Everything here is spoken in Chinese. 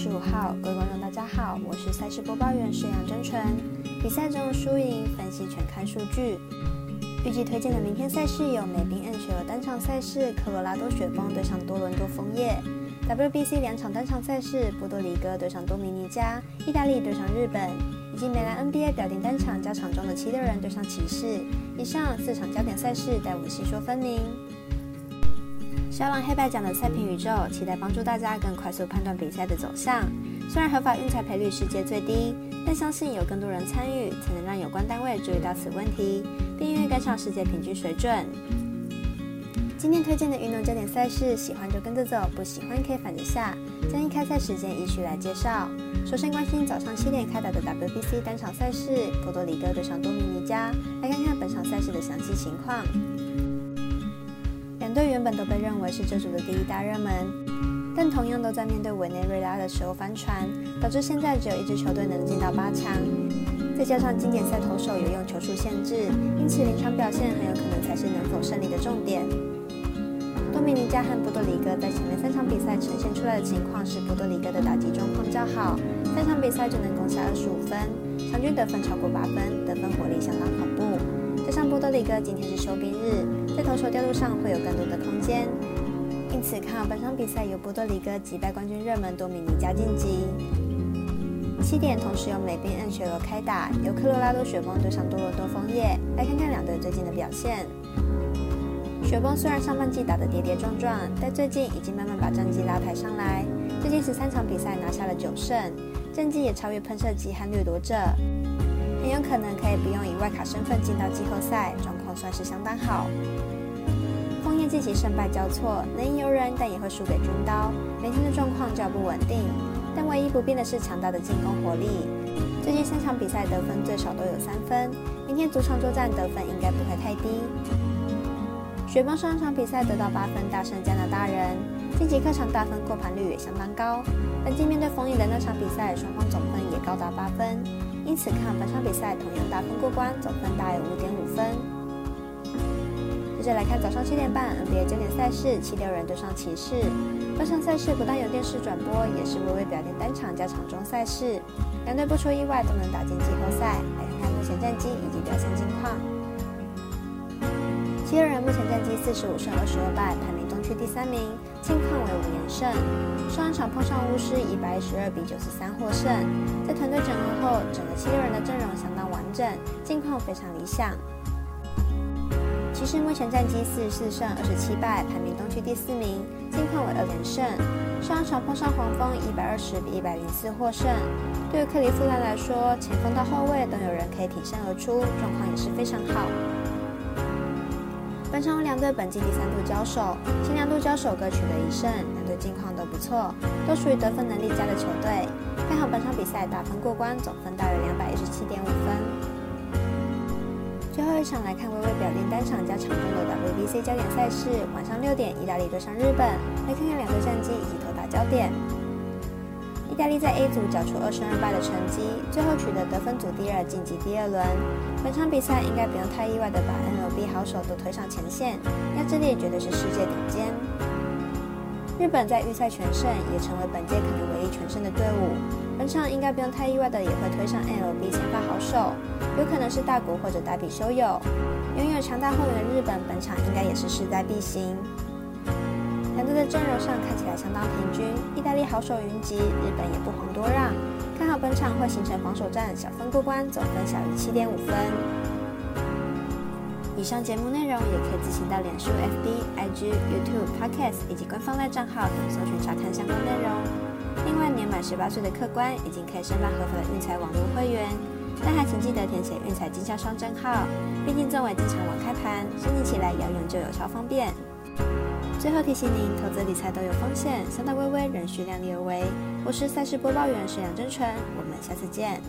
十五号，各位观众大家好，我是赛事播报员沈阳真纯。比赛中输赢分析全看数据。预计推荐的明天赛事有美宾 N 雪尔单场赛事，科罗拉多雪崩对上多伦多枫叶；WBC 两场单场赛事，波多黎各对上多米尼加，意大利对上日本，以及美兰 NBA 表定单场加场中的七六人对上骑士。以上四场焦点赛事，待我细说分明。小狼黑白奖的赛评宇宙，期待帮助大家更快速判断比赛的走向。虽然合法运彩赔率世界最低，但相信有更多人参与，才能让有关单位注意到此问题，并愿意跟上世界平均水准。今天推荐的运动焦点赛事，喜欢就跟着走，不喜欢可以反着下。将以开赛时间依序来介绍。首先关心早上七点开打的 WBC 单场赛事，波多黎各对上多米尼加。来看看本场赛事的详细情况。全队原本都被认为是这组的第一大热门，但同样都在面对委内瑞拉的时候翻船，导致现在只有一支球队能进到八强。再加上经典赛投手有用球数限制，因此临场表现很有可能才是能否胜利的重点。多米尼加和波多黎各在前面三场比赛呈现出来的情况是，波多黎各的打击状况较好，三场比赛就能攻下二十五分，场均得分超过八分，得分火力相当恐怖。加上波多黎各今天是休兵日。在投手调度上会有更多的空间，因此看好本场比赛由波多黎各击败冠军热门多米尼加晋级。七点同时由美宾 N 雪罗开打，由科罗拉多雪崩对上多伦多枫叶，来看看两队最近的表现。雪崩虽然上半季打得跌跌撞撞，但最近已经慢慢把战绩拉抬上来，最近十三场比赛拿下了九胜，战绩也超越喷射机和掠夺者，很有可能可以不用以外卡身份进到季后赛，状况算是相当好。枫叶近期胜败交错，能赢游人，但也会输给军刀。每天的状况较不稳定，但唯一不变的是强大的进攻火力。最近三场比赛得分最少都有三分，明天主场作战得分应该不会太低。雪崩上场比赛得到八分大胜加拿大人，近期客场大分过盘率也相当高。本季面对枫叶的那场比赛，双方总分高达八分，因此看本场比赛同样大分过关，总分大有五点五分。接着来看早上七点半 NBA 焦点赛事，七六人对上骑士。本场赛事不但有电视转播，也是微微表定单场加场中赛事。两队不出意外都能打进季后赛。来看看目前战绩以及表现近况。七六人目前战绩四十五胜二十二败，排名东区第三名，近况为胜。上一场碰上巫师，以百一十二比九十三获胜。在团队整合后，整个七六人的阵容相当完整，近况非常理想。骑士目前战绩四十四胜二十七败，排名东区第四名，近况为二连胜。上一场碰上黄蜂，一百二十比一百零四获胜。对于克利夫兰来说，前锋到后卫都有人可以挺身而出，状况也是非常好。本场两队本季第三度交手，前两度交手各取得一胜，两队近况都不错，都属于得分能力佳的球队。看好本场比赛打分过关，总分大约两百一十七点五分。最后一场来看微微表定单场加场中的 WBC 焦点赛事，晚上六点，意大利对上日本。来看看两队战绩以及投打焦点。意大利在 A 组缴出二胜二败的成绩，最后取得得分组第二，晋级第二轮。本场比赛应该不用太意外的把 NLB 好手都推上前线，压制力绝对是世界顶尖。日本在预赛全胜，也成为本届可能唯一全胜的队伍。本场应该不用太意外的，也会推上 NLB 先发好手。有可能是大国或者大比修友，拥有强大后援的日本，本场应该也是势在必行。两队的阵容上看起来相当平均，意大利好手云集，日本。看好本场会形成防守战，小分过关，总分小于七点五分。以上节目内容也可以自行到脸书、FB、IG、YouTube、Podcast 以及官方外账号等搜寻查看相关内容。另外，年满十八岁的客官已经可以申办合法的运彩网络会员。但还请记得填写运彩经销商证号，毕竟作为经常网开盘，申请起来要用就有超方便。最后提醒您，投资理财都有风险，三大微微仍需量力而为。我是赛事播报员沈阳真纯，我们下次见。